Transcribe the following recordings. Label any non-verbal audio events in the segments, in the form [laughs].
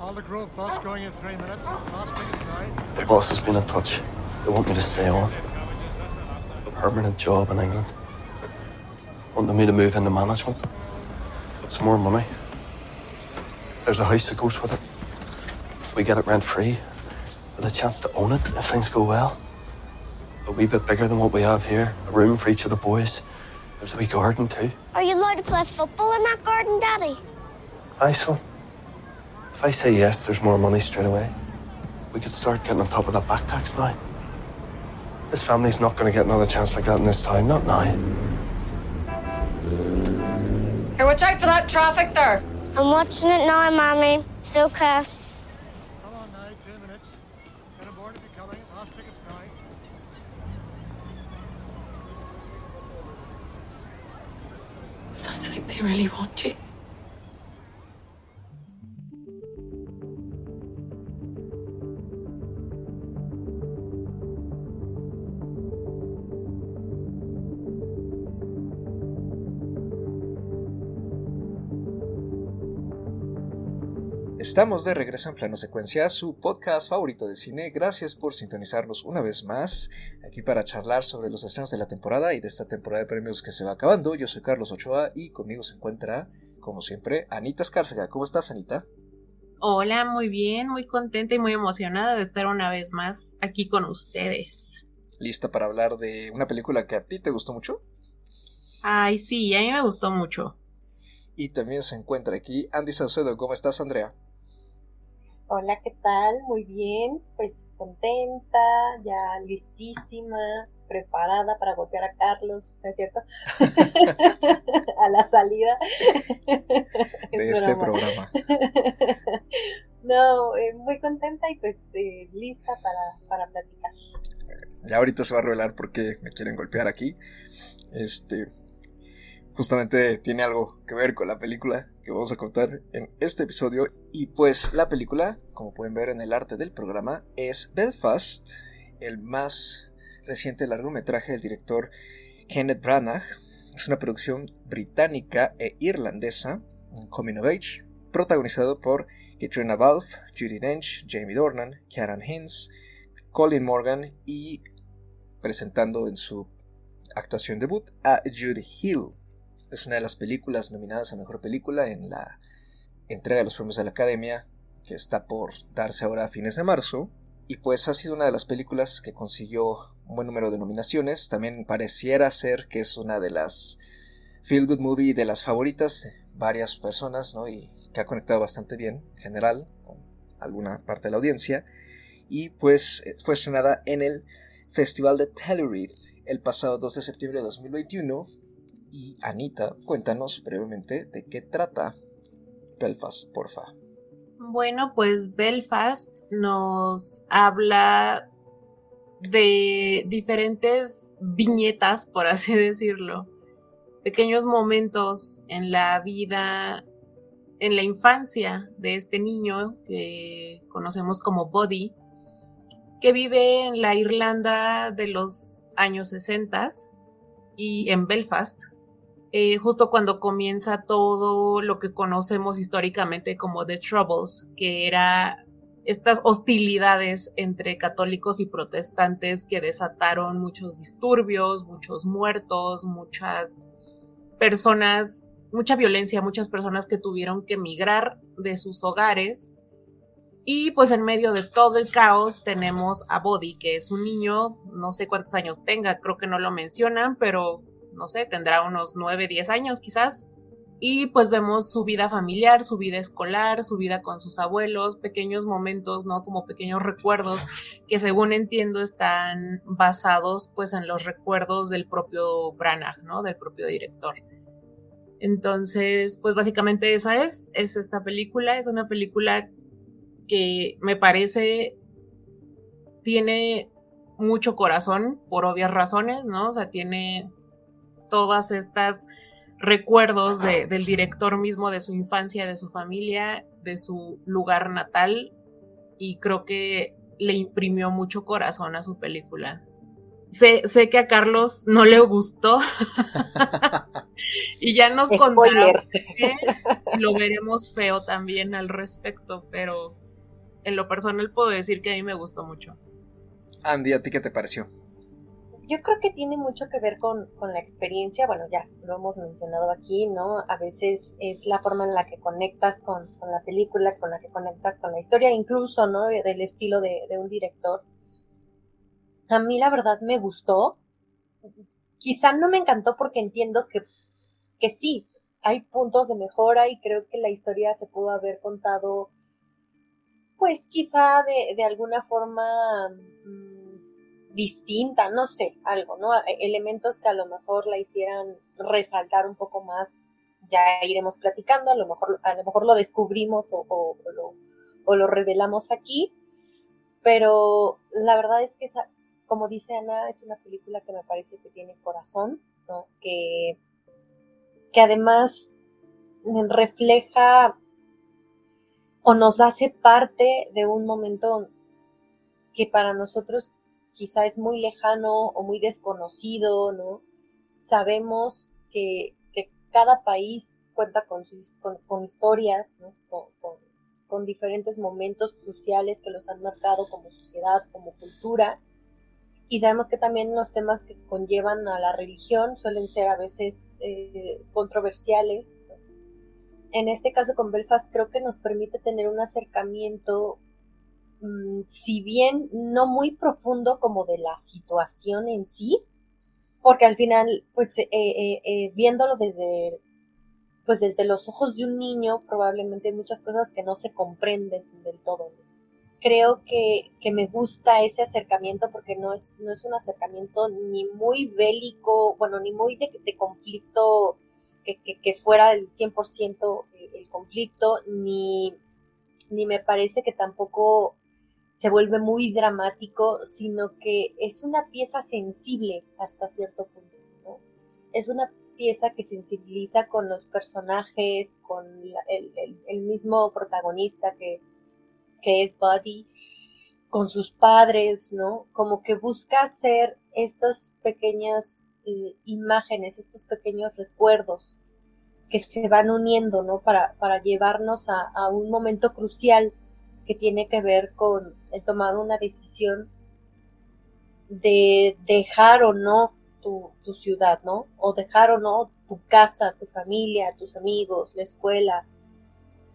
Alder Grove bus going in three minutes. Last tickets now. The boss has been in touch. They want me to stay on. A permanent job in England. Wanting me to move into management. Some more money. There's a house that goes with it. We get it rent free. With a chance to own it if things go well. A wee bit bigger than what we have here. A room for each of the boys. There's a wee garden too. Are you allowed to play football in that garden, Daddy? Aye, son. If I say yes, there's more money straight away. We could start getting on top of that back tax now. This family's not going to get another chance like that in this town. Not now. Here, watch out for that traffic there. I'm watching it now, Mommy. It's okay. Come on now, two minutes. Get aboard if you're coming. Last tickets now. Sounds like they really want you. Estamos de regreso en plano secuencia, su podcast favorito de cine. Gracias por sintonizarnos una vez más aquí para charlar sobre los estrenos de la temporada y de esta temporada de premios que se va acabando. Yo soy Carlos Ochoa y conmigo se encuentra, como siempre, Anita Escárcega. ¿Cómo estás, Anita? Hola, muy bien, muy contenta y muy emocionada de estar una vez más aquí con ustedes. ¿Lista para hablar de una película que a ti te gustó mucho? Ay, sí, a mí me gustó mucho. Y también se encuentra aquí Andy Saucedo. ¿Cómo estás, Andrea? Hola, ¿qué tal? Muy bien, pues contenta, ya listísima, preparada para golpear a Carlos, ¿no es cierto? [laughs] a la salida de este programa. no, eh, muy contenta y pues eh, lista para, para platicar. Ya ahorita se va a revelar por qué me quieren golpear aquí. Este, justamente tiene algo que ver con la película que vamos a contar en este episodio. Y pues la película, como pueden ver en el arte del programa, es Belfast, el más reciente largometraje del director Kenneth Branagh. Es una producción británica e irlandesa, coming of age, protagonizado por Katrina Balfe, Judy Dench, Jamie Dornan, Karen Hinz, Colin Morgan y presentando en su actuación debut a Judy Hill. Es una de las películas nominadas a Mejor Película en la entrega de los premios de la Academia, que está por darse ahora a fines de marzo. Y pues ha sido una de las películas que consiguió un buen número de nominaciones. También pareciera ser que es una de las Feel Good Movie de las favoritas de varias personas, ¿no? Y que ha conectado bastante bien, en general, con alguna parte de la audiencia. Y pues fue estrenada en el Festival de Telluride el pasado 2 de septiembre de 2021 y Anita, cuéntanos brevemente de qué trata Belfast, porfa. Bueno, pues Belfast nos habla de diferentes viñetas, por así decirlo, pequeños momentos en la vida, en la infancia de este niño que conocemos como Body, que vive en la Irlanda de los años 60 y en Belfast, eh, justo cuando comienza todo lo que conocemos históricamente como The Troubles, que era estas hostilidades entre católicos y protestantes que desataron muchos disturbios, muchos muertos, muchas personas, mucha violencia, muchas personas que tuvieron que emigrar de sus hogares. Y pues en medio de todo el caos tenemos a Body, que es un niño, no sé cuántos años tenga, creo que no lo mencionan, pero no sé, tendrá unos 9, 10 años quizás. Y pues vemos su vida familiar, su vida escolar, su vida con sus abuelos, pequeños momentos, ¿no? Como pequeños recuerdos que según entiendo están basados pues en los recuerdos del propio Branagh, ¿no? Del propio director. Entonces, pues básicamente esa es, es esta película, es una película que me parece tiene mucho corazón por obvias razones, ¿no? O sea, tiene todas estas recuerdos del director mismo, de su infancia, de su familia, de su lugar natal, y creo que le imprimió mucho corazón a su película. sé, sé que a Carlos no le gustó. [laughs] y ya nos contará lo veremos feo también al respecto, pero en lo personal puedo decir que a mí me gustó mucho. Andy, ¿a ti qué te pareció? Yo creo que tiene mucho que ver con, con la experiencia, bueno, ya lo hemos mencionado aquí, ¿no? A veces es la forma en la que conectas con, con la película, con la que conectas con la historia, incluso, ¿no? Del estilo de, un director. A mí la verdad me gustó. Quizá no me encantó porque entiendo que, que sí, hay puntos de mejora y creo que la historia se pudo haber contado, pues quizá de, de alguna forma mm, distinta, no sé, algo, ¿no? E- Elementos que a lo mejor la hicieran resaltar un poco más, ya iremos platicando, a lo mejor, a lo, mejor lo descubrimos o, lo, o lo revelamos aquí, pero la verdad es que esa, como dice Ana, es una película que me parece que tiene corazón, ¿no? Que, que además refleja o nos hace parte de un momento que para nosotros quizá es muy lejano o muy desconocido, ¿no? Sabemos que, que cada país cuenta con, con, con historias, ¿no? Con, con, diferentes momentos cruciales que los han marcado como sociedad, como cultura. Y sabemos que también los temas que conllevan a la religión suelen ser a veces eh, controversiales. En este caso con Belfast creo que nos permite tener un acercamiento, si bien no muy profundo como de la situación en sí, porque al final, pues eh, eh, eh, viéndolo desde, pues desde los ojos de un niño, probablemente hay muchas cosas que no se comprenden del todo. creo que, que, me gusta ese acercamiento porque no es, no es un acercamiento ni muy bélico, bueno, ni muy de, conflicto que, que, que, fuera el 100% el, el conflicto, ni, ni me parece que tampoco se vuelve muy dramático, sino que es una pieza sensible hasta cierto punto, ¿no? Es una pieza que sensibiliza con los personajes, con el mismo protagonista que, que es Buddy, con sus padres, ¿no? Como que busca hacer estas pequeñas eh, imágenes, estos pequeños recuerdos que se van uniendo, ¿no? Para, para llevarnos a, a, un momento crucial que tiene que ver con el tomar una decisión de dejar o no tu, tu ciudad, ¿no? O dejar o no tu casa, tu familia, tus amigos, la escuela,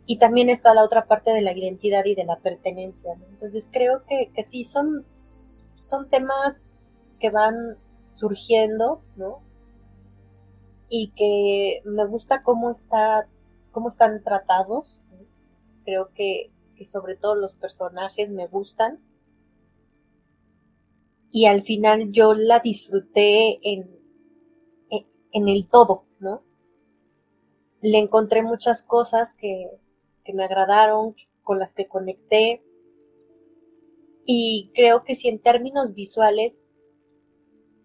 y también está la otra parte de la identidad y de la pertenencia. Entonces creo que, que sí, son, son temas que van surgiendo, ¿no? Y que me gusta cómo, está, cómo están tratados. Creo que, que sobre todo los personajes me gustan. Y al final yo la disfruté en, en, en el todo, ¿no? Le encontré muchas cosas que, que me agradaron, con las que conecté. Y creo que si en términos visuales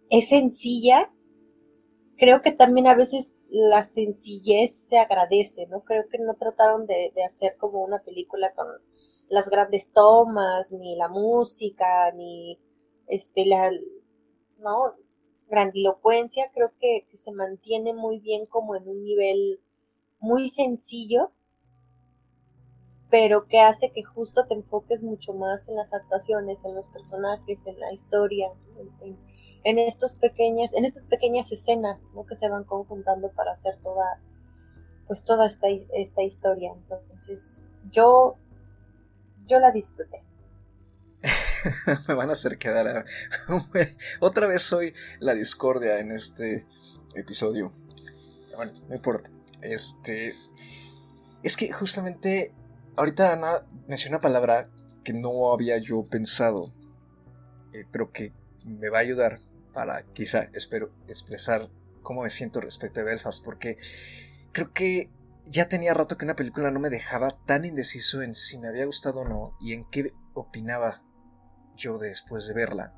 es sencilla, creo que también a veces la sencillez se agradece, ¿no? Creo que no trataron de, hacer como una película con las grandes tomas, ni la música, ni este la no grandilocuencia, creo que, que se mantiene muy bien como en un nivel muy sencillo pero que hace que justo te enfoques mucho más en las actuaciones, en los personajes, en la historia, en, en, en estos pequeños, en estas pequeñas escenas ¿no? que se van conjuntando para hacer toda, pues toda esta, esta historia. Entonces, yo, yo la disfruté. [laughs] Me van a hacer quedar a... [laughs] otra vez soy la discordia en este episodio. Bueno, no importa. Este. Es que justamente ahorita Ana mencionó una palabra que no había yo pensado, eh, pero que me va a ayudar para quizá, espero, expresar cómo me siento respecto a Belfast, porque creo que ya tenía rato que una película no me dejaba tan indeciso en si me había gustado o no y en qué opinaba yo después de verla.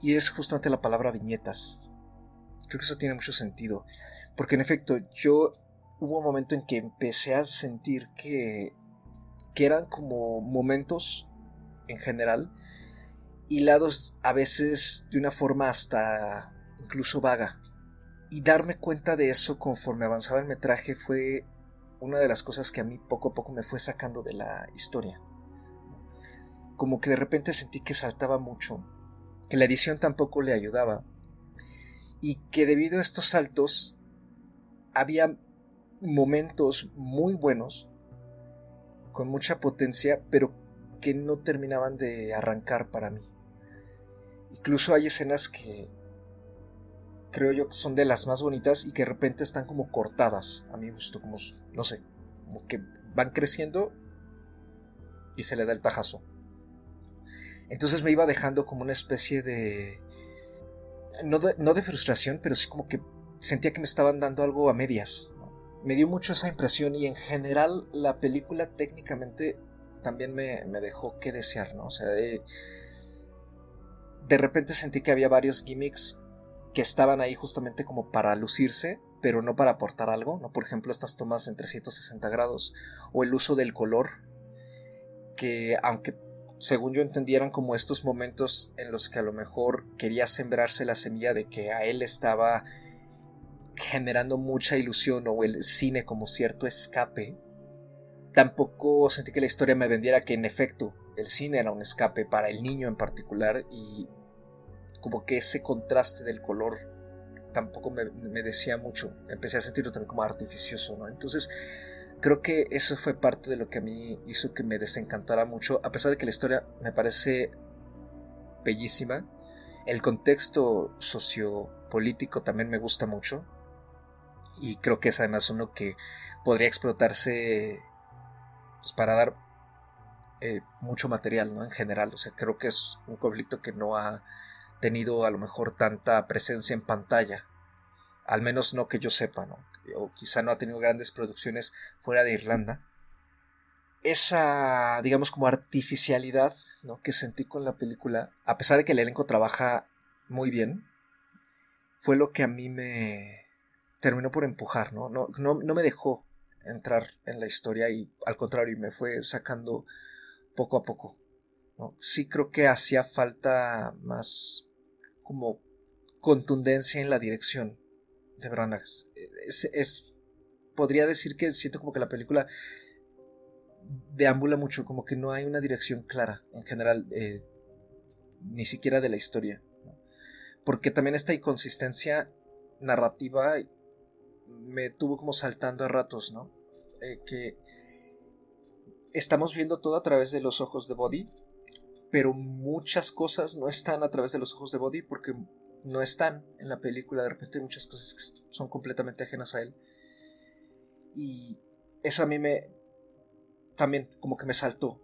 Y es justamente la palabra viñetas. Creo que eso tiene mucho sentido, porque en efecto yo hubo un momento en que empecé a sentir que, que eran como momentos en general hilados a veces de una forma hasta incluso vaga. Y darme cuenta de eso conforme avanzaba el metraje fue una de las cosas que a mí poco a poco me fue sacando de la historia. Como que de repente sentí que saltaba mucho, que la edición tampoco le ayudaba, y que debido a estos saltos había momentos muy buenos, con mucha potencia, pero que no terminaban de arrancar para mí. Incluso hay escenas que creo yo que son de las más bonitas y que de repente están como cortadas a mi gusto, como no sé, como que van creciendo y se le da el tajazo. Entonces me iba dejando como una especie de no de, no de frustración, pero sí como que sentía que me estaban dando algo a medias. Me dio mucho esa impresión y en general la película técnicamente también me, me dejó que desear, ¿no? O sea, de, de repente sentí que había varios gimmicks que estaban ahí justamente como para lucirse, pero no para aportar algo, ¿no? Por ejemplo, estas tomas en 360 grados o el uso del color, que aunque según yo entendieran como estos momentos en los que a lo mejor quería sembrarse la semilla de que a él estaba generando mucha ilusión o el cine como cierto escape, tampoco sentí que la historia me vendiera que en efecto el cine era un escape para el niño en particular y como que ese contraste del color tampoco me, decía mucho. Empecé a sentirlo también como artificioso, ¿no? Entonces, creo que eso fue parte de lo que a mí hizo que me desencantara mucho, a pesar de que la historia me parece bellísima. El contexto sociopolítico también me gusta mucho. Y creo que es además uno que podría explotarse pues, para dar eh, mucho material, ¿no? En general. O sea, creo que es un conflicto que no ha tenido a lo mejor tanta presencia en pantalla. Al menos no que yo sepa, ¿no? O quizá no ha tenido grandes producciones fuera de Irlanda. Esa, digamos, como artificialidad ¿no? que sentí con la película, a pesar de que el elenco trabaja muy bien, fue lo que a mí me terminó por empujar, ¿no? No, no, no me dejó entrar en la historia y al contrario me fue sacando poco a poco. Sí creo que hacía falta más como contundencia en la dirección de Branagh. Es, podría decir que siento como que la película deambula mucho, como que no hay una dirección clara en general, eh, ni siquiera de la historia. Porque también esta inconsistencia narrativa me tuvo como saltando a ratos, ¿no? Eh, que estamos viendo todo a través de los ojos de Body, pero muchas cosas no están a través de los ojos de Body porque no están en la película. De repente hay muchas cosas que son completamente ajenas a él. Y eso a mí me... también como que me saltó.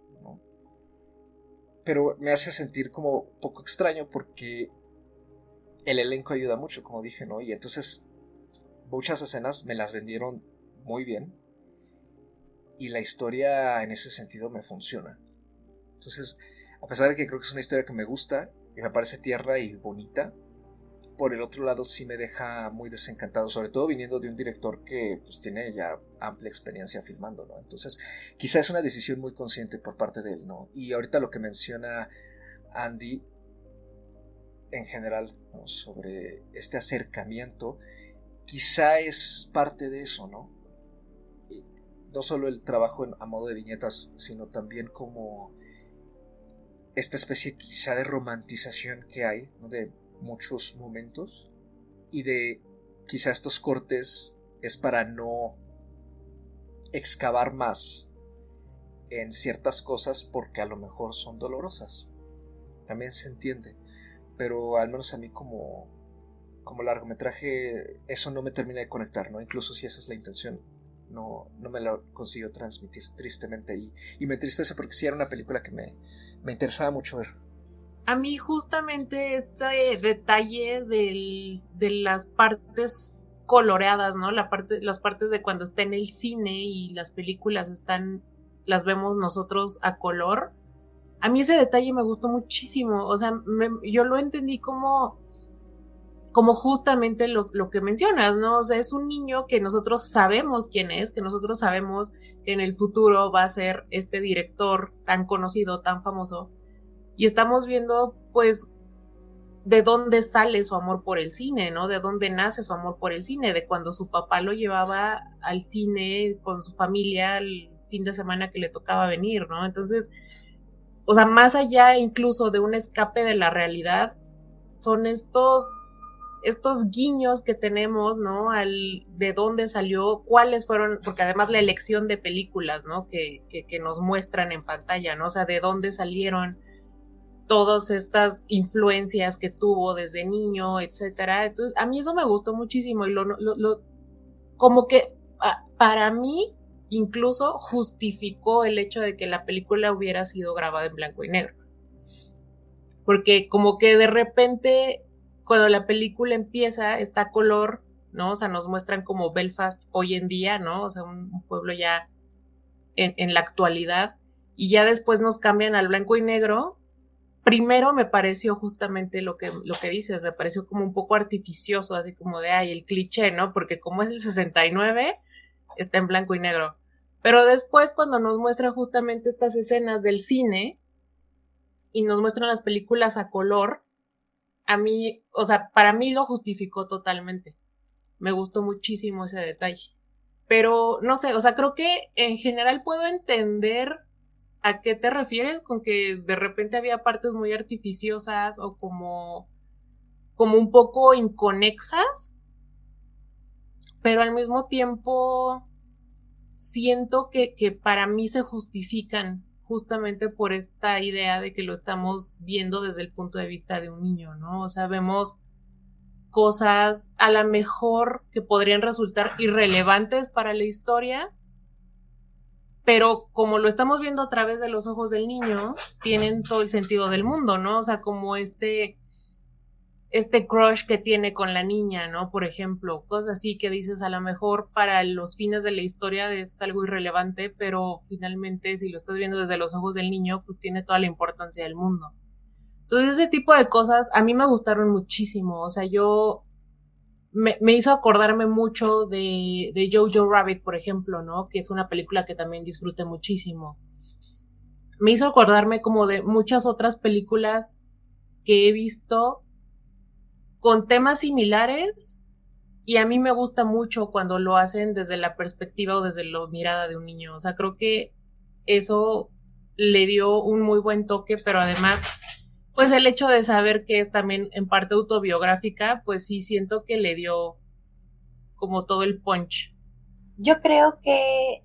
Pero me hace sentir como poco extraño porque el elenco ayuda mucho, como dije, ¿no? Y entonces muchas escenas me las vendieron muy bien. Y la historia en ese sentido me funciona. Entonces, a pesar de que creo que es una historia que me gusta y me parece tierna y bonita, por el otro lado sí me deja muy desencantado, sobre todo viniendo de un director que pues, tiene ya amplia experiencia filmando, ¿no? Entonces, quizá es una decisión muy consciente por parte de él, ¿no? Y ahorita lo que menciona Andy en general sobre este acercamiento, quizá es parte de eso, ¿no? no solo el trabajo a modo de viñetas, sino también como esta especie quizá de romantización que hay de muchos momentos y de quizá estos cortes es para no excavar más en ciertas cosas porque a lo mejor son dolorosas. También se entiende, pero al menos a mí como como largometraje eso no me termina de conectar, ¿no? Incluso si esa es la intención no, no me lo consiguió transmitir tristemente y, y me entristece porque sí era una película que me, me interesaba mucho ver. A mí justamente este detalle del, de las partes coloreadas, ¿no? La parte, las partes de cuando está en el cine y las películas están, las vemos nosotros a color. A mí ese detalle me gustó muchísimo. O sea, yo lo entendí como como justamente lo, lo, que mencionas, ¿no? O sea, es un niño que nosotros sabemos quién es, que nosotros sabemos que en el futuro va a ser este director tan conocido, tan famoso. y estamos viendo pues de dónde sale su amor por el cine, ¿no? De dónde nace su amor por el cine, de cuando su papá lo llevaba al cine con su familia el fin de semana que le tocaba venir, ¿no? Entonces, o sea, más allá incluso de un escape de la realidad, son estos estos guiños que tenemos, ¿no? Al de dónde salió, cuáles fueron, porque además la elección de películas, ¿no? Que, que, que nos muestran en pantalla, ¿no? O sea, de dónde salieron todas estas influencias que tuvo desde niño, etcétera. Entonces, a mí eso me gustó muchísimo y lo, lo, lo como que para mí incluso justificó el hecho de que la película hubiera sido grabada en blanco y negro. Porque como que de repente cuando la película empieza está color, ¿no? O sea, nos muestran como Belfast hoy en día, ¿no? O sea, un, un pueblo ya en, en la actualidad y ya después nos cambian al blanco y negro primero me pareció justamente lo que, lo que dices, me pareció como un poco artificioso, así como de, ay, el cliché, ¿no? Porque como es el 69, está en blanco y negro. Pero después cuando nos muestran justamente estas escenas del cine y nos muestran las películas a color, a mí, o sea, para mí lo justificó totalmente. Me gustó muchísimo ese detalle. Pero no sé, o sea, creo que en general puedo entender ¿A qué te refieres con que de repente había partes muy artificiosas o como, como un poco inconexas? Pero al mismo tiempo siento que, que para mí se justifican justamente por esta idea de que lo estamos viendo desde el punto de vista de un niño, ¿no? O sea, vemos cosas a lo mejor que podrían resultar irrelevantes para la historia, pero como lo estamos viendo a través de los ojos del niño, tienen todo el sentido del mundo, ¿no? O sea, como este, este crush que tiene con la niña, ¿no? Por ejemplo, cosas así que dices a lo mejor para los fines de la historia es algo irrelevante, pero finalmente si lo estás viendo desde los ojos del niño, pues tiene toda la importancia del mundo. Entonces ese tipo de cosas a mí me gustaron muchísimo, o sea, yo me, me, hizo acordarme mucho de, de Jojo Rabbit, por ejemplo, ¿no? Que es una película que también disfruté muchísimo. Me hizo acordarme como de muchas otras películas que he visto con temas similares y a mí me gusta mucho cuando lo hacen desde la perspectiva o desde la mirada de un niño. O sea, creo que eso le dio un muy buen toque, pero además pues el hecho de saber que es también en parte autobiográfica, pues sí siento que le dio como todo el punch. Yo creo que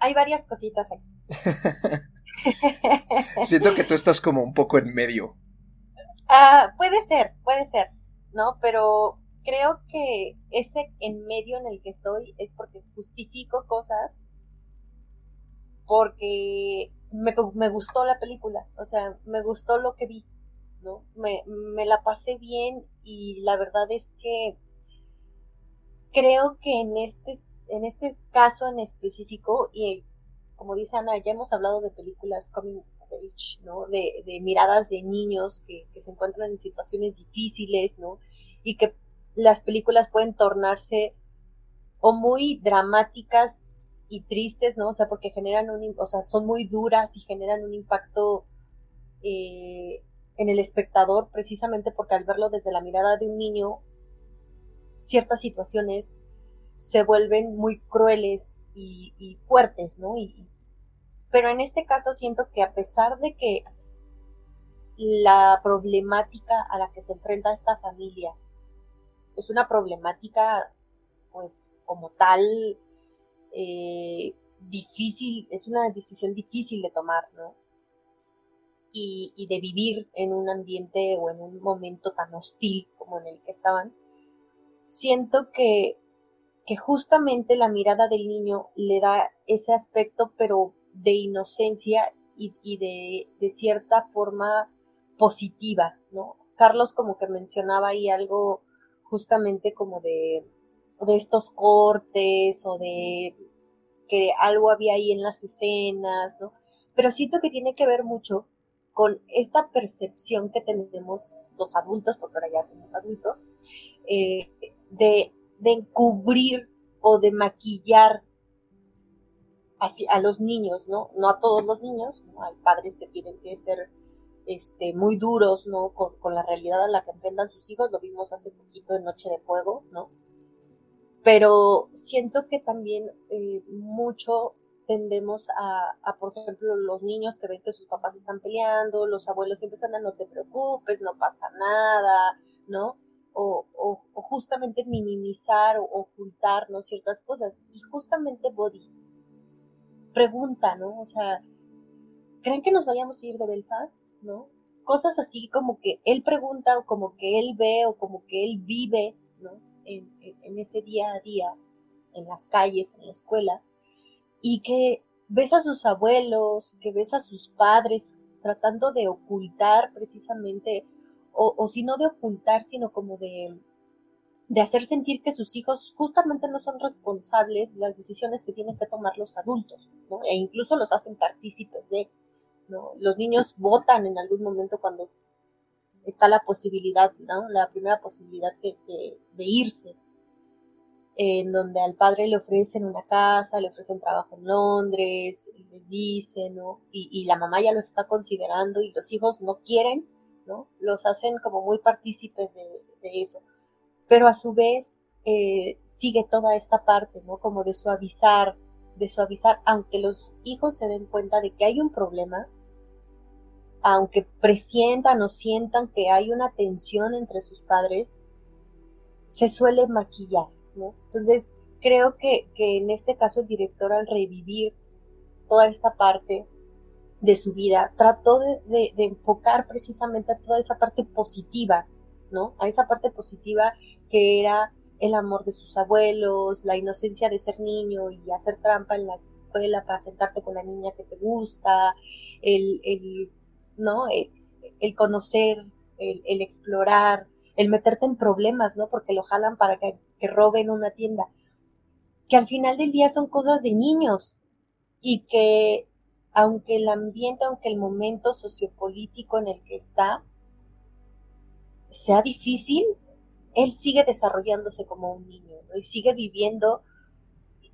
hay varias cositas aquí. [laughs] siento que tú estás como un poco en medio. Ah, puede ser, puede ser, ¿no? Pero creo que ese en medio en el que estoy es porque justifico cosas porque me, me, gustó la película, o sea, me gustó lo que vi. ¿no? Me, me la pasé bien y la verdad es que creo que en este, en este caso en específico, y como dice Ana, ya hemos hablado de películas coming of age, ¿no? De, miradas de niños que, se encuentran en situaciones difíciles, ¿no? Y que las películas pueden tornarse o muy dramáticas y tristes, ¿no? O sea, porque generan un, o sea, son muy duras y generan un impacto eh, en el espectador precisamente porque al verlo desde la mirada de un niño, ciertas situaciones se vuelven muy crueles y, fuertes, ¿no? Y, pero en este caso siento que a pesar de que la problemática a la que se enfrenta esta familia es una problemática, pues como tal, eh, difícil, es una decisión difícil de tomar, ¿no? y, de vivir en un ambiente o en un momento tan hostil como en el que estaban, siento que, que justamente la mirada del niño le da ese aspecto, pero de inocencia y, de, de, cierta forma positiva, ¿no? Carlos como que mencionaba ahí algo justamente como de, de estos cortes o de que algo había ahí en las escenas, ¿no? Pero siento que tiene que ver mucho con esta percepción que tenemos los adultos, porque ahora ya somos adultos, eh, de, de, encubrir o de maquillar así, a los niños, ¿no? No a todos los niños, ¿no? hay padres que tienen que ser este, muy duros, ¿no? Con, la realidad a la que enfrentan sus hijos, lo vimos hace poquito en Noche de Fuego, ¿no? Pero siento que también eh, mucho tendemos a, por ejemplo, los niños que ven que sus papás están peleando, los abuelos siempre están, no te preocupes, no pasa nada, ¿no? O, o, o justamente minimizar o ocultar, ¿no? Ciertas cosas. Y justamente Body pregunta, ¿no? O sea, ¿creen que nos vayamos a ir de Belfast? ¿No? Cosas así como que él pregunta o como que él ve o como que él vive, ¿no? En, ese día a día, en las calles, en la escuela y que ves a sus abuelos, que ves a sus padres tratando de ocultar precisamente, o si no de ocultar, sino como de, de hacer sentir que sus hijos justamente no son responsables de las decisiones que tienen que tomar los adultos, ¿no? E incluso los hacen partícipes de, ¿no? Los niños votan en algún momento cuando está la posibilidad, ¿no? La primera posibilidad de, de, irse, en donde al padre le ofrecen una casa, le ofrecen trabajo en Londres, les dicen, ¿no? Y, la mamá ya lo está considerando y los hijos no quieren, ¿no? Los hacen como muy partícipes de eso. Pero a su vez eh, sigue toda esta parte, ¿no? Como de suavizar, de suavizar, aunque los hijos se den cuenta de que hay un problema, aunque presientan o sientan que hay una tensión entre sus padres, se suele maquillar, ¿no? Entonces, creo que, que, en este caso el director al revivir toda esta parte de su vida, trató de, de, de, enfocar precisamente a toda esa parte positiva, ¿no? A esa parte positiva que era el amor de sus abuelos, la inocencia de ser niño y hacer trampa en la escuela para sentarte con la niña que te gusta, el, el ¿no? El, el conocer, el, el explorar, el meterte en problemas, ¿no? Porque lo jalan para que, que roben una tienda. Que al final del día son cosas de niños y que aunque el ambiente, aunque el momento sociopolítico en el que está sea difícil, él sigue desarrollándose como un niño y sigue viviendo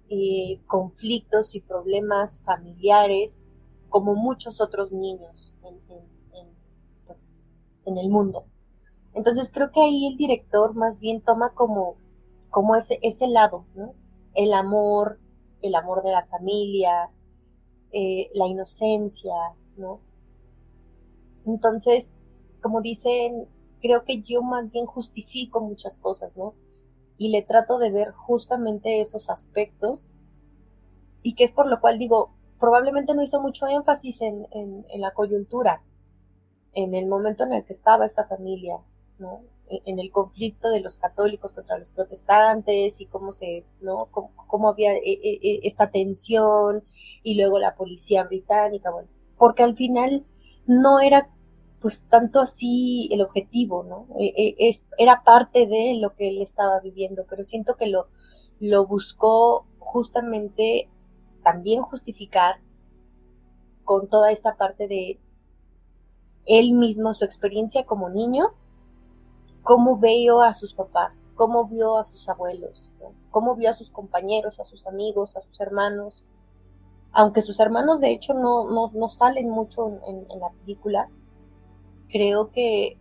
eh, conflictos y problemas familiares como muchos otros niños pues, en el mundo. Entonces creo que ahí el director más bien toma como, como ese, ese lado. El amor, el amor de la familia, eh, la inocencia, ¿no? Entonces, como dicen, creo que yo más bien justifico muchas cosas, ¿no? Y le trato de ver justamente esos aspectos y que es por lo cual digo, probablemente no hizo mucho énfasis en, en, en la coyuntura, en el momento en el que estaba esta familia, ¿no? en el conflicto de los católicos contra los protestantes y cómo se, ¿no? Cómo había e, e, esta tensión y luego la policía británica, bueno, porque al final no era pues tanto así el objetivo, ¿no? E, es, era parte de lo que él estaba viviendo, pero siento que lo, lo buscó justamente también justificar con toda esta parte de él mismo, su experiencia como niño, cómo vio a sus papás, cómo vio a sus abuelos, cómo vio a sus compañeros, a sus amigos, a sus hermanos. Aunque sus hermanos de hecho no, no, no salen mucho en, la película, creo que,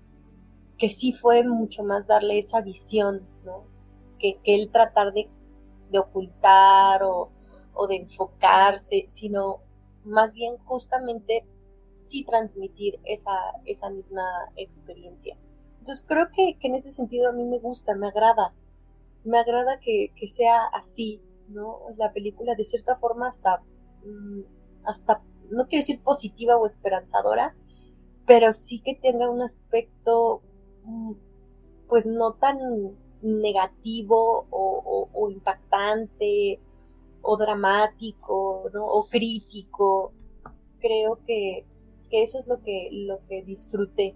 que sí fue mucho más darle esa visión, que, que tratar de, de ocultar o, o de enfocarse, sino más bien justamente sí transmitir esa, esa misma experiencia. Entonces creo que, que, en ese sentido a mí me gusta, me agrada, me agrada que, que sea así, ¿no? La película de cierta forma hasta, mmm, hasta, no quiero decir positiva o esperanzadora, pero sí que tenga un aspecto, mmm, pues no tan negativo o impactante o dramático, ¿no? O crítico. Creo que, que eso es lo que, lo que disfruté.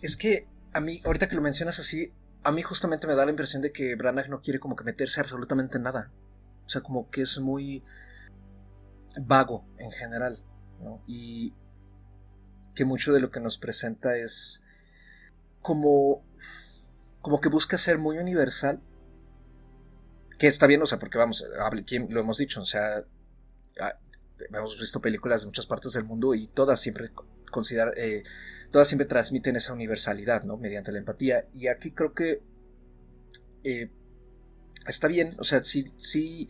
Es que a mí, ahorita que lo mencionas así, a mí justamente me da la impresión de que Branagh no quiere como que meterse absolutamente en nada. O sea, como que es muy vago en general, ¿no? Y que mucho de lo que nos presenta es como como que busca ser muy universal que está bien, o sea, porque vamos, lo hemos dicho, o sea, hemos visto películas de muchas partes del mundo y todas siempre considerar, eh, todas siempre transmiten esa universalidad, ¿no? Mediante la empatía. Y aquí creo que eh, está bien, o sea, sí, sí,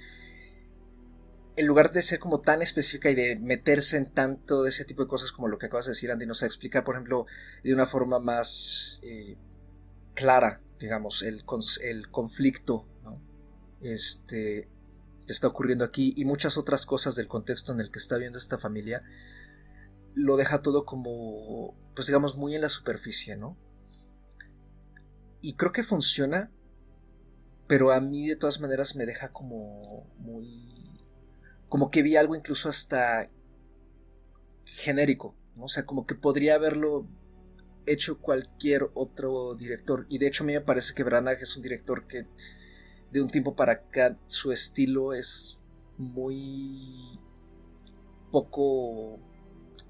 en lugar de ser como tan específica y de meterse en tanto de ese tipo de cosas como lo que acabas de decir, Andy, nos a explicar, por ejemplo, de una forma más eh, clara, digamos, el, el conflicto, ¿no? Este, que está ocurriendo aquí y muchas otras cosas del contexto en el que está viendo esta familia, lo deja todo como, pues digamos, muy en la superficie, ¿no? Y creo que funciona, pero a mí de todas maneras me deja como muy como que vi algo incluso hasta genérico, ¿no? o sea, como que podría haberlo hecho cualquier otro director. Y de hecho a mí me parece que Branagh es un director que de un tiempo para acá su estilo es muy poco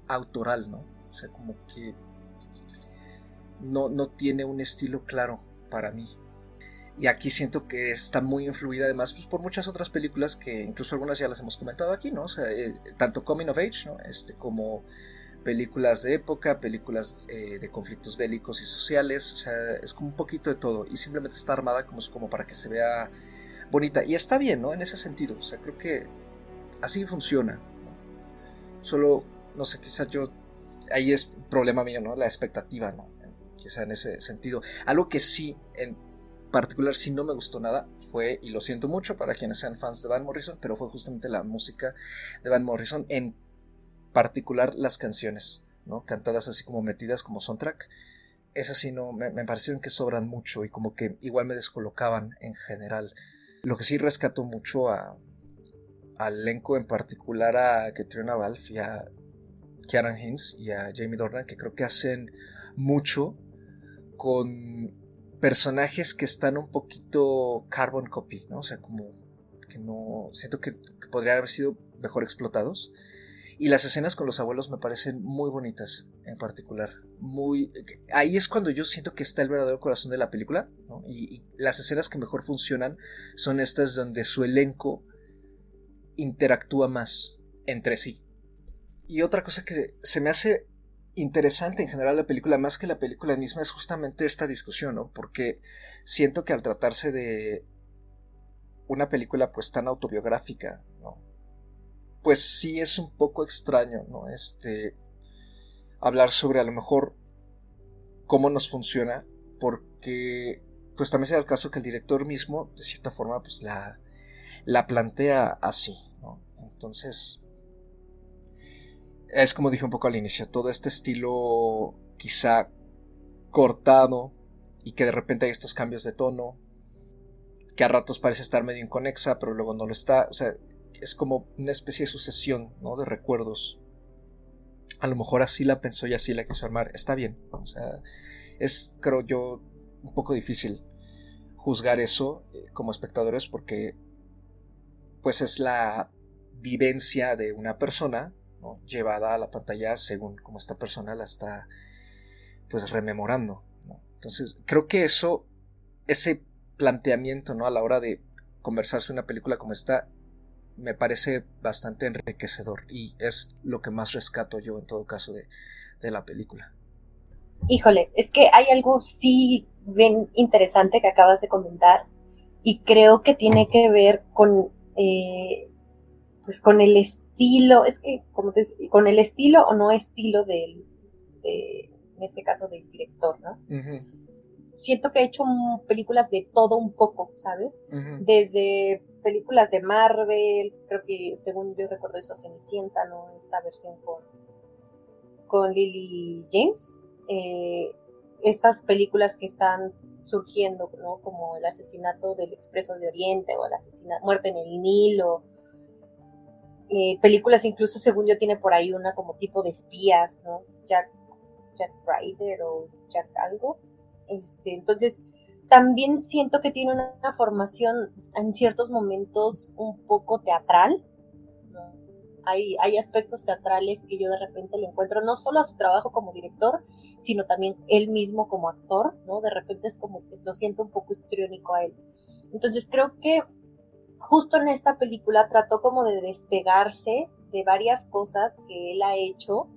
autoral, ¿no? O sea, como que no, no tiene un estilo claro para mí. Y aquí siento que está muy influida además pues, por muchas otras películas que incluso algunas ya las hemos comentado aquí, ¿no? O sea, eh, tanto Coming of Age, ¿no? Este, como películas de época, películas eh, de conflictos bélicos y sociales, o sea, es como un poquito de todo y simplemente está armada como, como para que se vea bonita. Y está bien, ¿no? En ese sentido, o sea, creo que así funciona. Solo, no sé, quizás yo, ahí es problema mío, ¿no? La expectativa, ¿no? Quizá en ese sentido. Algo que sí, en particular si no me gustó nada fue, y lo siento mucho para quienes sean fans de Van Morrison, pero fue justamente la música de Van Morrison, en particular las canciones, ¿no? Cantadas así como metidas como soundtrack. Esas sí no, me, parecieron que sobran mucho y como que igual me descolocaban en general. Lo que sí rescató mucho a, al elenco, en particular a Katrina Balfe y a Kieran Hines y a Jamie Dornan, que creo que hacen mucho con personajes que están un poquito carbon copy, ¿no? O sea, como que no. Siento que, podrían haber sido mejor explotados. Y las escenas con los abuelos me parecen muy bonitas, en particular. Muy. Ahí es cuando yo siento que está el verdadero corazón de la película. Y, y, las escenas que mejor funcionan son estas donde su elenco interactúa más entre sí. Y otra cosa que se me hace interesante en general la película, más que la película misma, es justamente esta discusión, ¿no? Porque siento que al tratarse de una película pues tan autobiográfica, ¿no? Pues sí es un poco extraño, ¿no? Este, hablar sobre a lo mejor cómo nos funciona, porque pues también se da el caso que el director mismo, de cierta forma, pues la, la plantea así, ¿no? Entonces, es como dije un poco al inicio, todo este estilo quizá cortado y que de repente hay estos cambios de tono, que a ratos parece estar medio inconexa, pero luego no lo está, o sea, es como una especie de sucesión, ¿no? De recuerdos. A lo mejor así la pensó y así la quiso armar, está bien, o sea, es, creo yo, un poco difícil juzgar eso eh, como espectadores porque pues es la vivencia de una persona llevada a la pantalla según como esta persona la está pues rememorando. Entonces creo que eso, ese planteamiento ¿no? a la hora de conversarse una película como esta me parece bastante enriquecedor y es lo que más rescato yo en todo caso de, la película. Híjole, es que hay algo sí bien interesante que acabas de comentar y creo que tiene que ver con eh, pues con el estilo, es que, como te con el estilo o no estilo del, de, en este caso del director, ¿no? Siento que he hecho películas de todo un poco, ¿sabes? Desde películas de Marvel, creo que según yo recuerdo eso, Cenicienta, ¿no? Esta versión con, con Lily James. Eh, estas películas que están surgiendo, ¿no? Como el asesinato del Expreso de Oriente o el asesinato, muerte en el Nilo, eh, películas incluso según yo tiene por ahí una como tipo de espías, ¿no? Jack, Jack Ryder o Jack algo. Este, entonces, también siento que tiene una, formación en ciertos momentos un poco teatral. Hay, hay aspectos teatrales que yo de repente le encuentro, no solo a su trabajo como director, sino también él mismo como actor, ¿no? De repente es como que lo siento un poco histriónico a él. Entonces creo que justo en esta película trató como de despegarse de varias cosas que él ha hecho,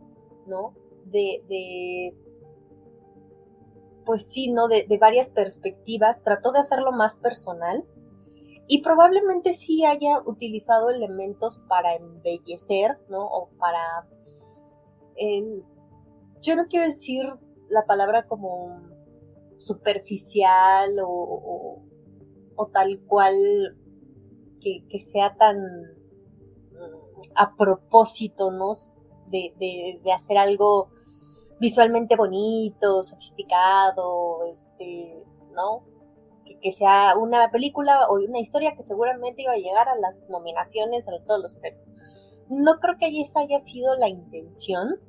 ¿no? de, de pues sí, ¿no? De, varias perspectivas, trató de hacerlo más personal y probablemente sí haya utilizado elementos para embellecer, ¿no? O para... yo no quiero decir la palabra como superficial o, o, tal cual que, sea tan mm, a propósito, ¿no? De, de, de hacer algo visualmente bonito, sofisticado, este, ¿no? que, sea una película o una historia que seguramente iba a llegar a las nominaciones a todos los premios. No creo que esa haya sido la intención,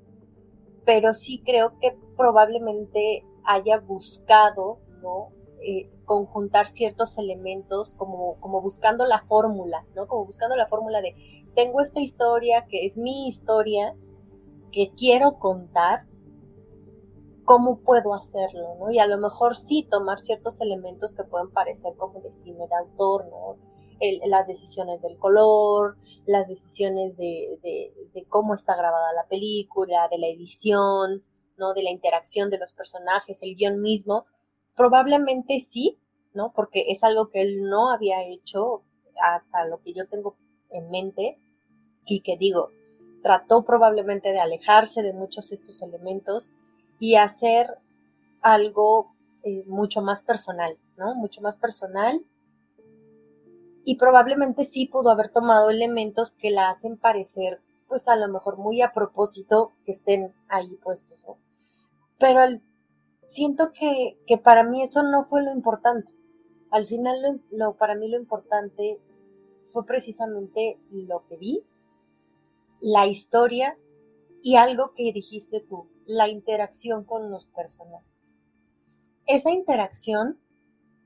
pero sí creo que probablemente haya buscado, ¿no? Eh, conjuntar ciertos elementos como, como buscando la fórmula, ¿no? Como buscando la fórmula de tengo esta historia que es mi historia que quiero contar cómo puedo hacerlo, ¿no? Y a lo mejor sí tomar ciertos elementos que pueden parecer como de cine de autor, ¿no? las decisiones del color, las decisiones de, de, cómo está grabada la película, de la edición, ¿no? De la interacción de los personajes, el guion mismo, probablemente sí, ¿no? Porque es algo que él no había hecho hasta lo que yo tengo en mente y que digo, trató probablemente de alejarse de muchos de estos elementos y hacer algo eh, mucho más personal, ¿no? Mucho más personal. Y probablemente sí pudo haber tomado elementos que la hacen parecer, pues a lo mejor muy a propósito que estén ahí puestos, ¿no? Pero siento que, que, para mí eso no fue lo importante. Al final, lo, para mí lo importante fue precisamente lo que vi, la historia y algo que dijiste tú, la interacción con los personajes. Esa interacción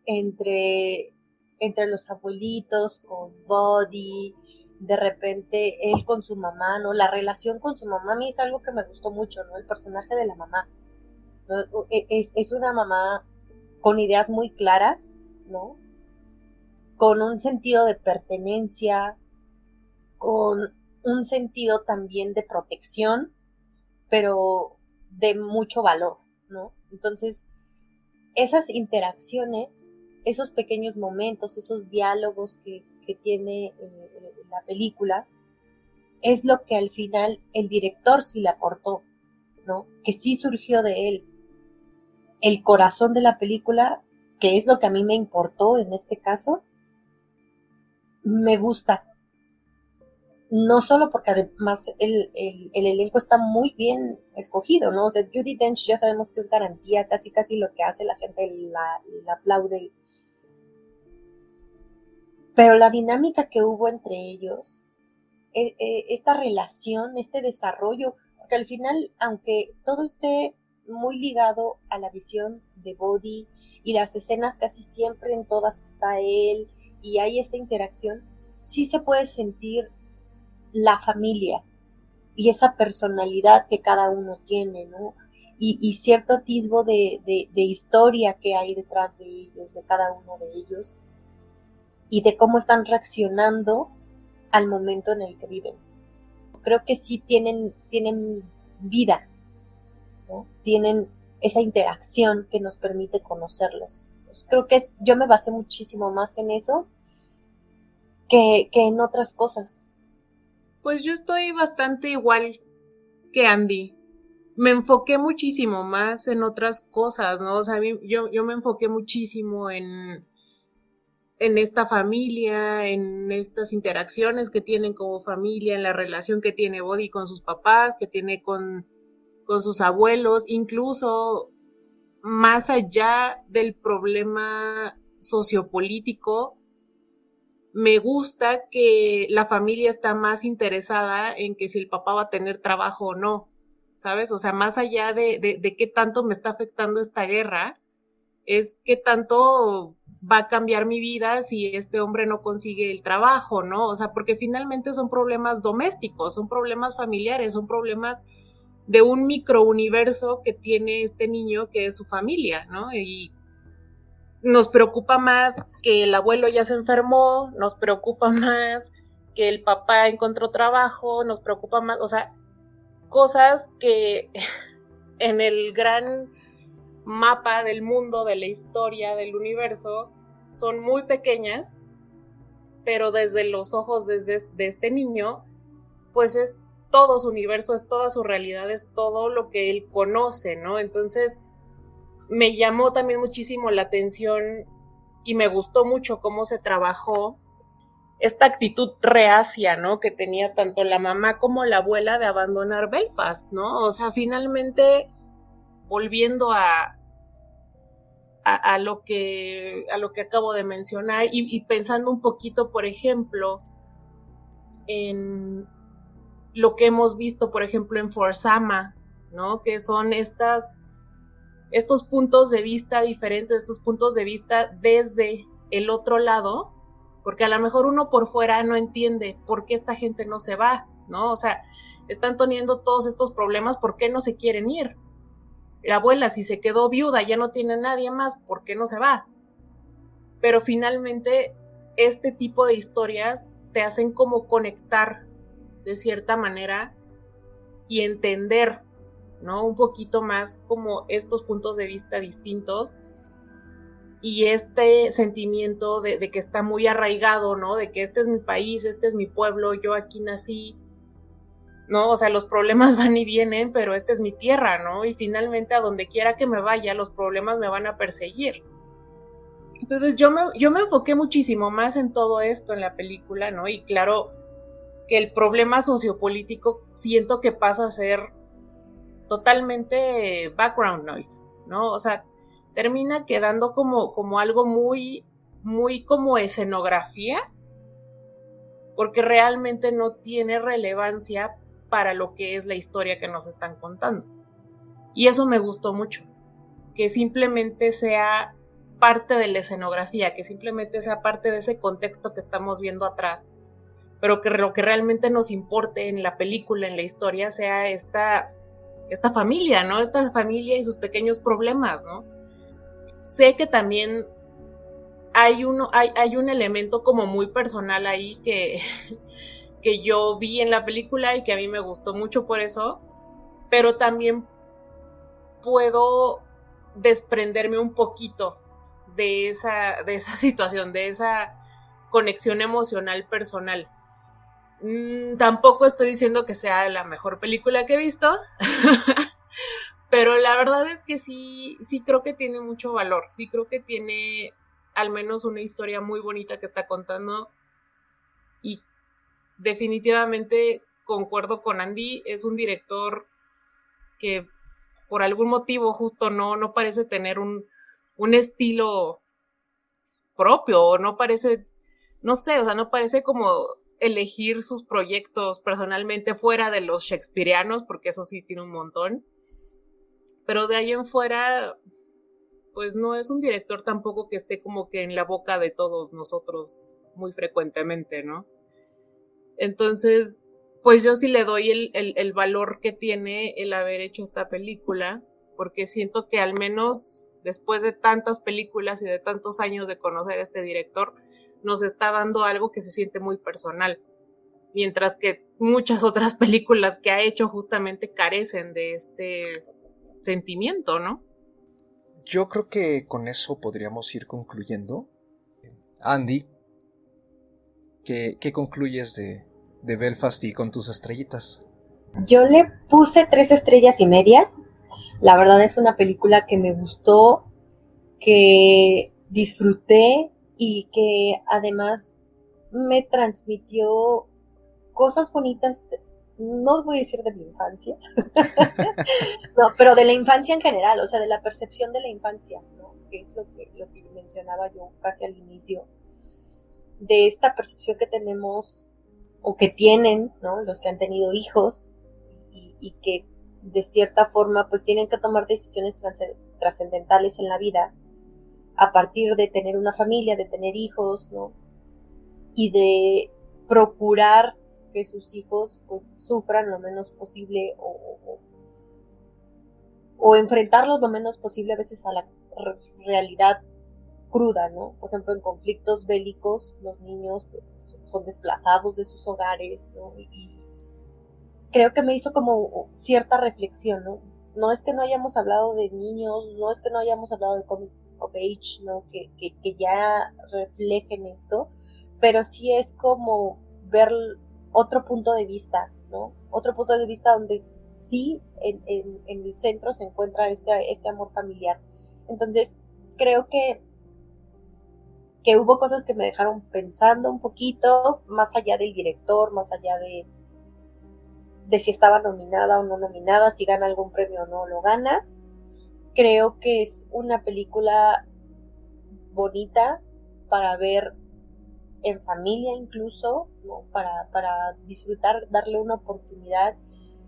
entre, entre los abuelitos, con Buddy, de repente él con su mamá, ¿no? La relación con su mamá a mí es algo que me gustó mucho, ¿no? El personaje de la mamá. E, es, es una mamá con ideas muy claras, ¿no? Con un sentido de pertenencia, con un sentido también de protección, pero de mucho valor, ¿no? Entonces, esas interacciones, esos pequeños momentos, esos diálogos que, tiene eh, la película, es lo que al final el director sí le aportó, ¿no? Que sí surgió de él. El corazón de la película, que es lo que a mí me importó en este caso, me gusta, no solo porque además el, elenco está muy bien escogido, ¿no? O sea, Judy Dench ya sabemos que es garantía, casi casi lo que hace la gente la, aplaude. Pero la dinámica que hubo entre ellos, e, e, esta relación, este desarrollo, porque al final, aunque todo esté muy ligado a la visión de Body y las escenas casi siempre en todas está él y hay esta interacción, sí se puede sentir la familia y esa personalidad que cada uno tiene, ¿no? Y, cierto atisbo de, historia que hay detrás de ellos, de cada uno de ellos, y de cómo están reaccionando al momento en el que viven. Creo que sí tienen, tienen vida, Tienen esa interacción que nos permite conocerlos. Pues creo que es, yo me basé muchísimo más en eso que, que en otras cosas. Pues yo estoy bastante igual que Andy. Me enfoqué muchísimo más en otras cosas, ¿no? O sea, yo, yo me enfoqué muchísimo en, en esta familia, en estas interacciones que tienen como familia, en la relación que tiene Body con sus papás, que tiene con, con sus abuelos, incluso más allá del problema sociopolítico, me gusta que la familia está más interesada en que si el papá va a tener trabajo o no, ¿sabes? O sea, más allá de, de, qué tanto me está afectando esta guerra, es qué tanto va a cambiar mi vida si este hombre no consigue el trabajo, ¿no? O sea, porque finalmente son problemas domésticos, son problemas familiares, son problemas de un microuniverso que tiene este niño que es su familia, ¿no? Y nos preocupa más que el abuelo ya se enfermó, nos preocupa más que el papá encontró trabajo, nos preocupa más, o sea, cosas que [laughs] en el gran mapa del mundo, de la historia, del universo, son muy pequeñas, pero desde los ojos desde, de este niño, pues es todo su universo, es toda su realidad, es todo lo que él conoce, ¿no? Entonces, me llamó también muchísimo la atención y me gustó mucho cómo se trabajó esta actitud reacia, ¿no? Que tenía tanto la mamá como la abuela de abandonar Belfast, ¿no? O sea, finalmente, volviendo a, a, lo, que, a lo que acabo de mencionar y, y pensando un poquito, por ejemplo, en lo que hemos visto, por ejemplo, en Forsama, ¿no? Que son estas, estos puntos de vista diferentes, estos puntos de vista desde el otro lado, porque a lo mejor uno por fuera no entiende por qué esta gente no se va, ¿no? O sea, están teniendo todos estos problemas, ¿por qué no se quieren ir? La abuela, si se quedó viuda, ya no tiene nadie más, ¿por qué no se va? Pero finalmente, este tipo de historias te hacen como conectar de cierta manera y entender, ¿no? Un poquito más como estos puntos de vista distintos y este sentimiento de, que está muy arraigado, ¿no? De que este es mi país, este es mi pueblo, yo aquí nací, ¿no? O sea, los problemas [laughs] van y vienen, pero esta es mi tierra, ¿no? Y finalmente a donde quiera que me vaya, los problemas me van a perseguir. Entonces yo me, yo me enfoqué muchísimo más en todo esto en la película, ¿no? Y claro que el problema sociopolítico siento que pasa a ser totalmente background noise, ¿no? O sea, termina quedando como, como algo muy, muy como escenografía, porque realmente no tiene relevancia para lo que es la historia que nos están contando. Y eso me gustó mucho, que simplemente sea parte de la escenografía, que simplemente sea parte de ese contexto que estamos viendo atrás, pero que lo que realmente nos importe en la película, en la historia, sea esta, esta familia, ¿no? Esta familia y sus pequeños problemas, ¿no? sé que también hay, uno, hay, hay un elemento como muy personal ahí que, [laughs] que yo vi en la película y que a mí me gustó mucho por eso, pero también puedo desprenderme un poquito de esa, de esa [laughs] situación, de esa conexión emocional personal. Mm, tampoco estoy diciendo que sea la mejor película que he visto, [laughs] Pero la verdad es que sí, sí creo que tiene mucho valor, sí creo que tiene al menos una historia muy bonita que está contando y definitivamente concuerdo con Andy, es un director que por algún motivo justo no, no parece tener un, un estilo propio, o no parece, no sé, o sea, no parece como elegir sus proyectos personalmente fuera de los shakespearianos, porque eso sí tiene un montón. Pero de ahí en fuera, pues no es un director tampoco que esté como que en la boca de todos nosotros muy frecuentemente, ¿no? Entonces, pues yo sí le doy el, el, valor que tiene el haber hecho esta película, porque siento que al menos después de tantas películas y de tantos años de conocer a este director, nos está dando algo que se siente muy personal, mientras que muchas otras [laughs] películas que ha hecho justamente carecen de este sentimiento, ¿no? Yo creo que con eso podríamos ir concluyendo. Andy, ¿qué, concluyes de, de Belfast y con tus estrellitas? Yo le puse tres estrellas y media. La verdad es una película que me gustó, que disfruté y que además me transmitió cosas bonitas no voy a decir de mi infancia, [laughs] no, pero de la infancia en general, o sea, de la percepción de la infancia, ¿no? Que es lo que, lo que mencionaba yo casi al inicio, de esta percepción que tenemos o que tienen, ¿no? Los que han tenido hijos y, y que de cierta forma pues tienen que tomar decisiones trascendentales en la vida a partir de tener una familia, de tener hijos, ¿no? Y de procurar que sus hijos pues sufran lo menos posible o, o, enfrentarlos lo menos posible a veces a la realidad cruda, ¿no? Por ejemplo, en conflictos bélicos los niños pues son desplazados de sus hogares, ¿no? Y creo que me hizo como cierta reflexión, ¿no? no es que no hayamos hablado de niños, no es que no hayamos hablado de comic of age, ¿no? Que, que, que ya reflejen esto, pero sí es como ver otro punto de vista, ¿no? Otro punto de vista donde sí en, en, en el centro se encuentra este, este amor familiar. Entonces, creo que que hubo cosas que me dejaron pensando un poquito, más allá del director, más allá de, de si estaba nominada o no nominada, si gana algún premio o no lo gana. Creo que es una película bonita para ver en familia incluso, ¿no? para, para disfrutar, darle una oportunidad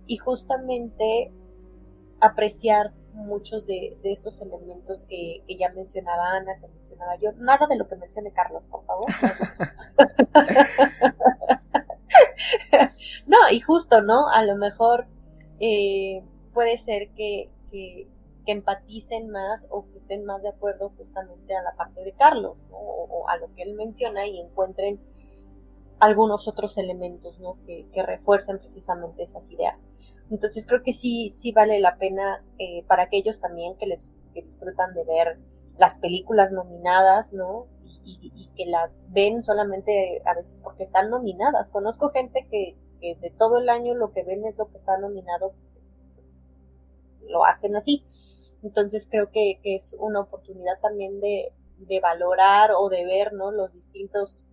y justamente apreciar muchos de, de estos elementos que, que, ya mencionaba Ana, que mencionaba yo. Nada de lo que mencione Carlos, por favor. [laughs] [laughs] no, y justo, ¿no? A lo mejor eh, puede ser que, que, que, empaticen más o que estén más de acuerdo justamente a la parte de Carlos, ¿no? O, a lo que él menciona y encuentren algunos otros elementos, ¿no? Que, que refuercen precisamente esas ideas. Entonces creo que sí, sí vale la pena eh, para aquellos también que les que disfrutan de ver las películas nominadas, ¿no? Y, y, que las ven solamente a veces porque están nominadas. Conozco gente que, que, de todo el año lo que ven es lo que está nominado, pues lo hacen así. Entonces creo que, es una oportunidad también de, de valorar o de ver, ¿no? Los distintos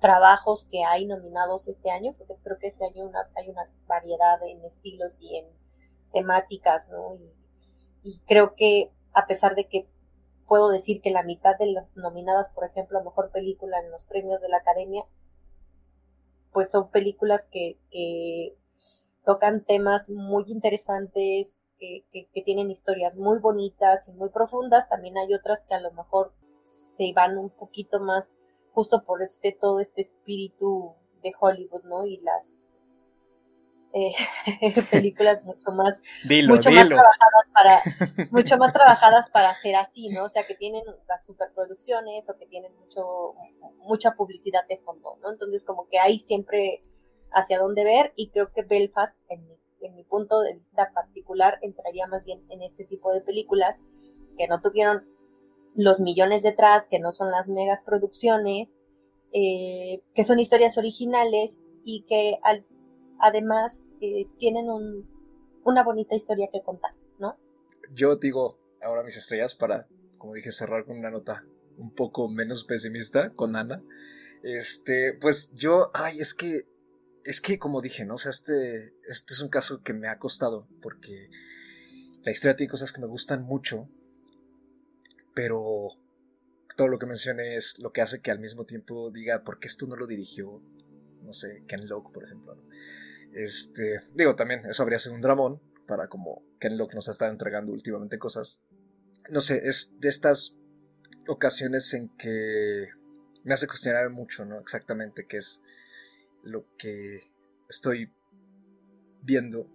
trabajos que hay nominados este año, porque creo que este año una, hay una variedad en estilos y en temáticas, ¿no? Y, y, creo que a pesar de que puedo decir que la mitad de las nominadas, por ejemplo, a mejor película en los premios de la academia, pues son películas que, que tocan temas muy interesantes, que, que, que tienen historias muy bonitas y muy profundas. También hay otras que a lo mejor se van un poquito más justo por este todo este espíritu de Hollywood, ¿no? Y las eh, [laughs] películas mucho más dilo, mucho dilo. más trabajadas para mucho más trabajadas para ser así, ¿no? O sea, que tienen las superproducciones o que tienen mucho mucha publicidad de fondo, ¿no? Entonces, como que hay siempre hacia dónde ver y creo que Belfast en mi, en mi punto de vista particular entraría más bien en este tipo de películas que no tuvieron los millones detrás, que no son las megas producciones, eh, que son historias originales y que al, además eh, tienen un, una bonita historia que contar, ¿no? Yo digo ahora mis estrellas para, como dije, cerrar con una nota un poco menos pesimista con Ana. Este, pues yo, ay, es que, es que como dije, ¿no? O sea, este, este es un caso que me ha costado porque la historia tiene cosas que me gustan mucho, pero todo lo que mencioné es lo que hace que al mismo tiempo diga, ¿por qué esto no lo dirigió? No sé, Ken Loach, por ejemplo. Este, digo, también eso habría sido un dramón para como Ken Loach nos ha estado entregando últimamente cosas. No sé, es de estas ocasiones en que me hace cuestionar mucho, ¿no? Exactamente qué es lo que estoy viendo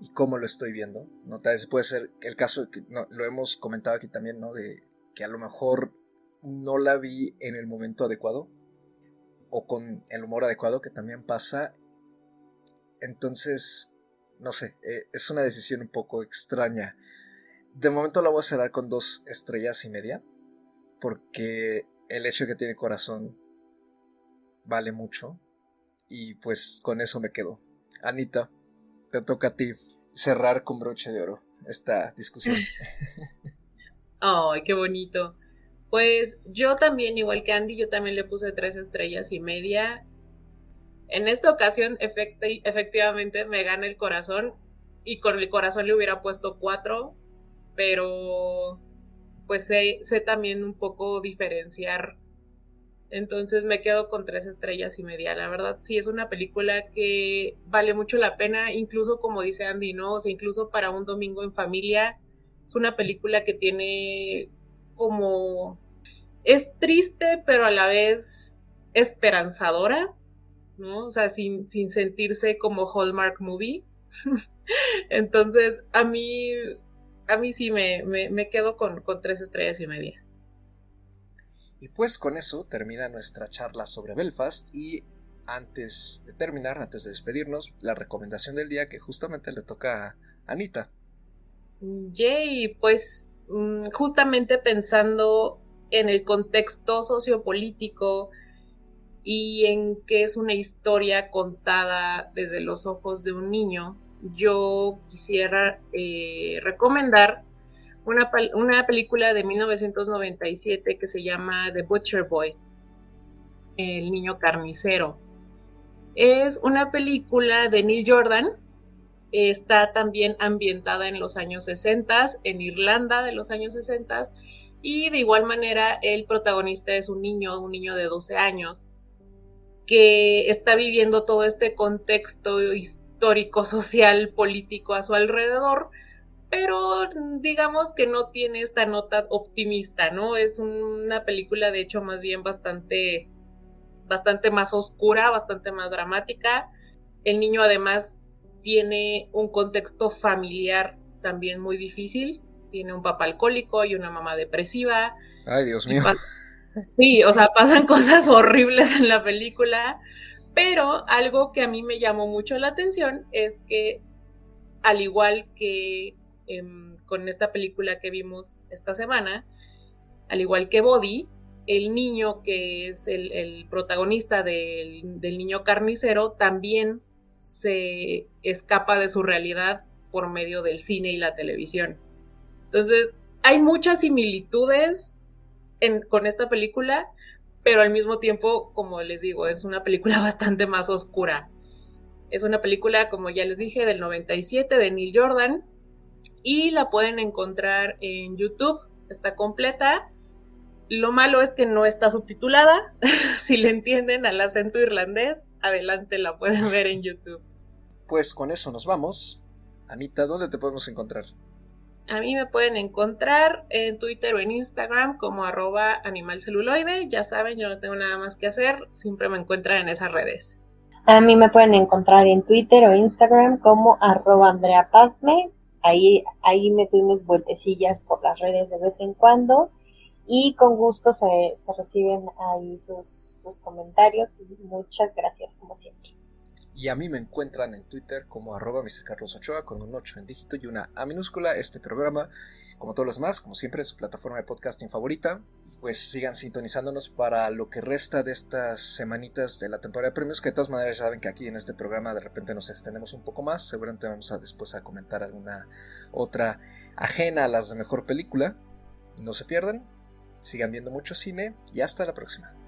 y cómo lo estoy viendo. ¿no? Tal vez puede ser el caso de que lo hemos comentado aquí también, ¿no? De que a lo mejor no la vi en el momento adecuado o con el humor adecuado que también pasa. Entonces, no sé, eh, es una decisión un poco extraña. De momento la voy a cerrar con dos estrellas y media porque el hecho de que tiene corazón vale mucho y pues con eso me quedo. Anita, te toca a ti cerrar con broche de oro esta discusión. [laughs] Ay, qué bonito. Pues yo también, igual que Andy, yo también le puse tres estrellas y media. En esta ocasión, efecti efectivamente, me gana el corazón y con el corazón le hubiera puesto cuatro, pero pues sé también un poco diferenciar entonces me quedo con tres estrellas y media. La verdad, sí es una película que vale mucho la pena, incluso como dice Andy, ¿no? O sea, incluso para un domingo en familia. Es una película que tiene como... Es triste, pero a la vez esperanzadora, ¿no? O sea, sin, sin sentirse como Hallmark Movie. [laughs] Entonces, a mí, a mí sí me, me, me quedo con, con tres estrellas y media. Y pues con eso termina nuestra charla sobre Belfast y antes de terminar, antes de despedirnos, la recomendación del día que justamente le toca Anita. Yay, pues mm, justamente pensando en el contexto sociopolítico y en que es una historia contada desde los ojos de un niño, yo quisiera eh, recomendar una, una, película de 1997 que se llama The Butcher Boy, El niño carnicero. Es una película de Neil Jordan, está también ambientada en los años 60, en Irlanda de los años 60, y de igual manera el protagonista es un niño, un niño de 12 años, que está viviendo todo este contexto histórico, social, político a su alrededor, pero digamos que no tiene esta nota optimista, ¿no? Es una película de hecho más bien bastante bastante más oscura, bastante más dramática. El niño además tiene un contexto familiar también muy difícil. Tiene un papá alcohólico y una mamá depresiva. Ay, Dios mío. Sí, o sea, pasan [laughs] cosas horribles en la película, pero algo que a mí me llamó mucho la atención es que, al igual que em, con esta película que vimos esta semana, al igual que Body, el niño que es el, protagonista del, del, niño carnicero también se escapa de su realidad por medio del cine y la televisión. Entonces, hay muchas similitudes con esta película, pero al mismo tiempo, como les digo, es una película [laughs] bastante más oscura. Es una película, como ya les dije, del 97 de Neil Jordan y la pueden encontrar en YouTube, está completa. Lo malo es que no está subtitulada. [laughs] si le entienden al acento irlandés, adelante la pueden ver en YouTube. Pues con eso nos vamos. Anita, ¿dónde te podemos encontrar? A mí me pueden encontrar en Twitter o en Instagram como arroba animalceluloide. Ya saben, yo no tengo nada más que hacer, siempre me encuentran en esas redes. A mí me pueden encontrar en Twitter o Instagram como arroba Andrea Ahí, ahí me mis vueltecillas por las redes de vez en cuando y con gusto se, se reciben ahí sus, sus comentarios y muchas gracias como siempre. Y a mí me encuentran en Twitter como arroba Mr. Carlos Ochoa con un 8 en dígito y una A minúscula. Este programa, como todos los más, como siempre, es su plataforma de podcasting favorita. Pues sigan sintonizándonos para lo que resta de estas semanitas de la temporada de premios, que de todas maneras ya saben que aquí en este programa de repente nos extendemos un poco más. Seguramente vamos a después a comentar alguna otra ajena a las de mejor película. No se pierdan, sigan viendo mucho cine y hasta la próxima.